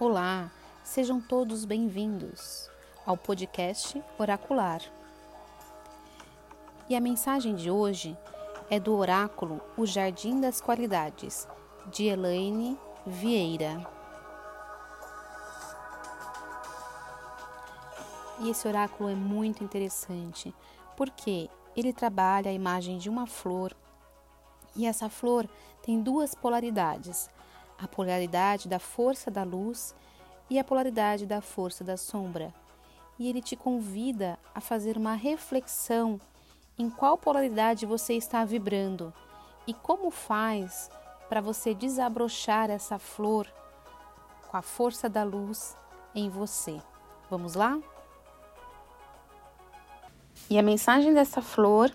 Olá, sejam todos bem-vindos ao podcast Oracular. E a mensagem de hoje é do oráculo O Jardim das Qualidades, de Elaine Vieira. E esse oráculo é muito interessante porque ele trabalha a imagem de uma flor e essa flor tem duas polaridades a polaridade da força da luz e a polaridade da força da sombra. E ele te convida a fazer uma reflexão em qual polaridade você está vibrando e como faz para você desabrochar essa flor com a força da luz em você. Vamos lá? E a mensagem dessa flor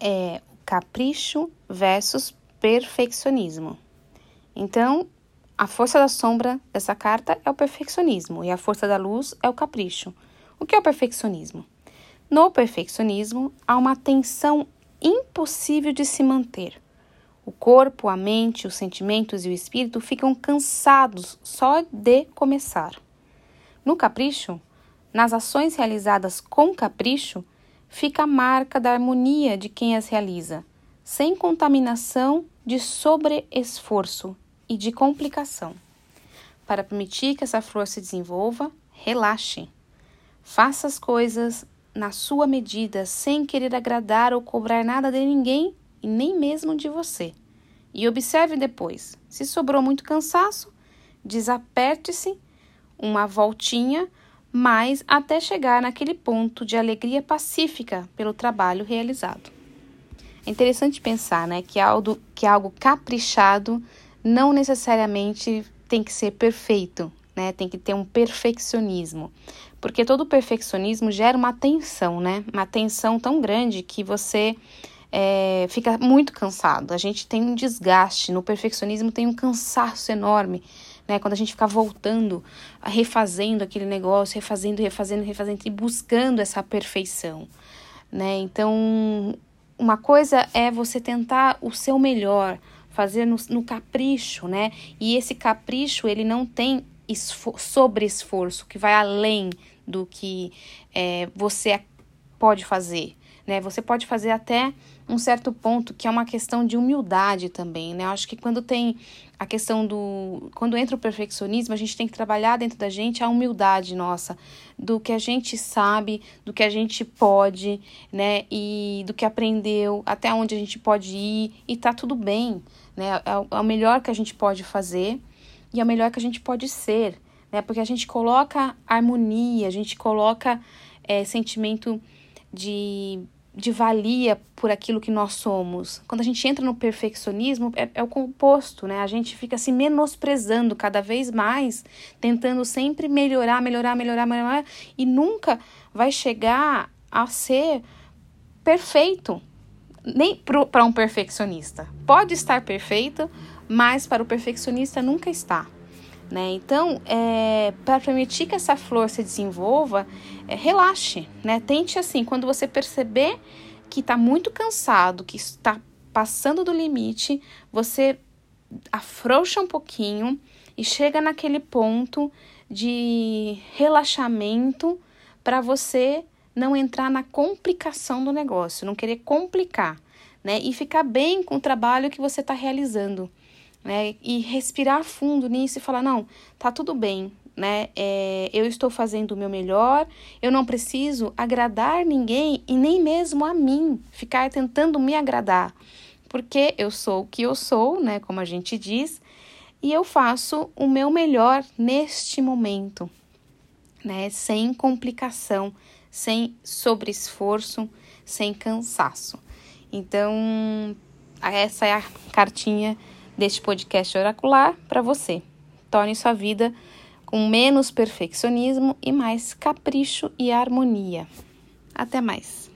é capricho versus perfeccionismo. Então, a força da sombra dessa carta é o perfeccionismo e a força da luz é o capricho. O que é o perfeccionismo? No perfeccionismo, há uma tensão impossível de se manter. O corpo, a mente, os sentimentos e o espírito ficam cansados só de começar. No capricho, nas ações realizadas com capricho, fica a marca da harmonia de quem as realiza, sem contaminação de sobreesforço e de complicação. Para permitir que essa flor se desenvolva, relaxe. Faça as coisas na sua medida, sem querer agradar ou cobrar nada de ninguém e nem mesmo de você. E observe depois. Se sobrou muito cansaço, desaperte-se uma voltinha, mas até chegar naquele ponto de alegria pacífica pelo trabalho realizado. É interessante pensar né, que, algo, que algo caprichado não necessariamente tem que ser perfeito, né? Tem que ter um perfeccionismo. Porque todo perfeccionismo gera uma tensão, né? Uma tensão tão grande que você é, fica muito cansado. A gente tem um desgaste. No perfeccionismo tem um cansaço enorme. Né, quando a gente fica voltando, refazendo aquele negócio, refazendo, refazendo, refazendo e buscando essa perfeição, né? Então, uma coisa é você tentar o seu melhor, fazer no, no capricho, né? E esse capricho, ele não tem sobre esforço, que vai além do que é, você pode fazer, né? Você pode fazer até um certo ponto que é uma questão de humildade também, né? Eu acho que quando tem a questão do. Quando entra o perfeccionismo, a gente tem que trabalhar dentro da gente a humildade nossa, do que a gente sabe, do que a gente pode, né? E do que aprendeu, até onde a gente pode ir, e tá tudo bem, né? É, é o melhor que a gente pode fazer e é o melhor que a gente pode ser, né? Porque a gente coloca harmonia, a gente coloca é, sentimento de de valia por aquilo que nós somos. Quando a gente entra no perfeccionismo, é, é, o composto, né? A gente fica se menosprezando cada vez mais, tentando sempre melhorar, melhorar, melhorar, melhorar, e nunca vai chegar a ser perfeito. Nem para um perfeccionista. Pode estar perfeito, mas para o perfeccionista nunca está. Né? Então, é, para permitir que essa flor se desenvolva, é, relaxe, né? Tente assim, quando você perceber que está muito cansado, que está passando do limite, você afrouxa um pouquinho e chega naquele ponto de relaxamento para você não entrar na complicação do negócio, não querer complicar, né? E ficar bem com o trabalho que você está realizando né? E respirar fundo nisso e falar: não, tá tudo bem, né? É, eu estou fazendo o meu melhor, eu não preciso agradar ninguém e nem mesmo a mim, ficar tentando me agradar, porque eu sou o que eu sou, né? Como a gente diz, e eu faço o meu melhor neste momento, né? Sem complicação, sem sobreesforço, sem cansaço. Então, essa é a cartinha deste podcast oracular para você. Torne sua vida com menos perfeccionismo e mais capricho e harmonia. Até mais!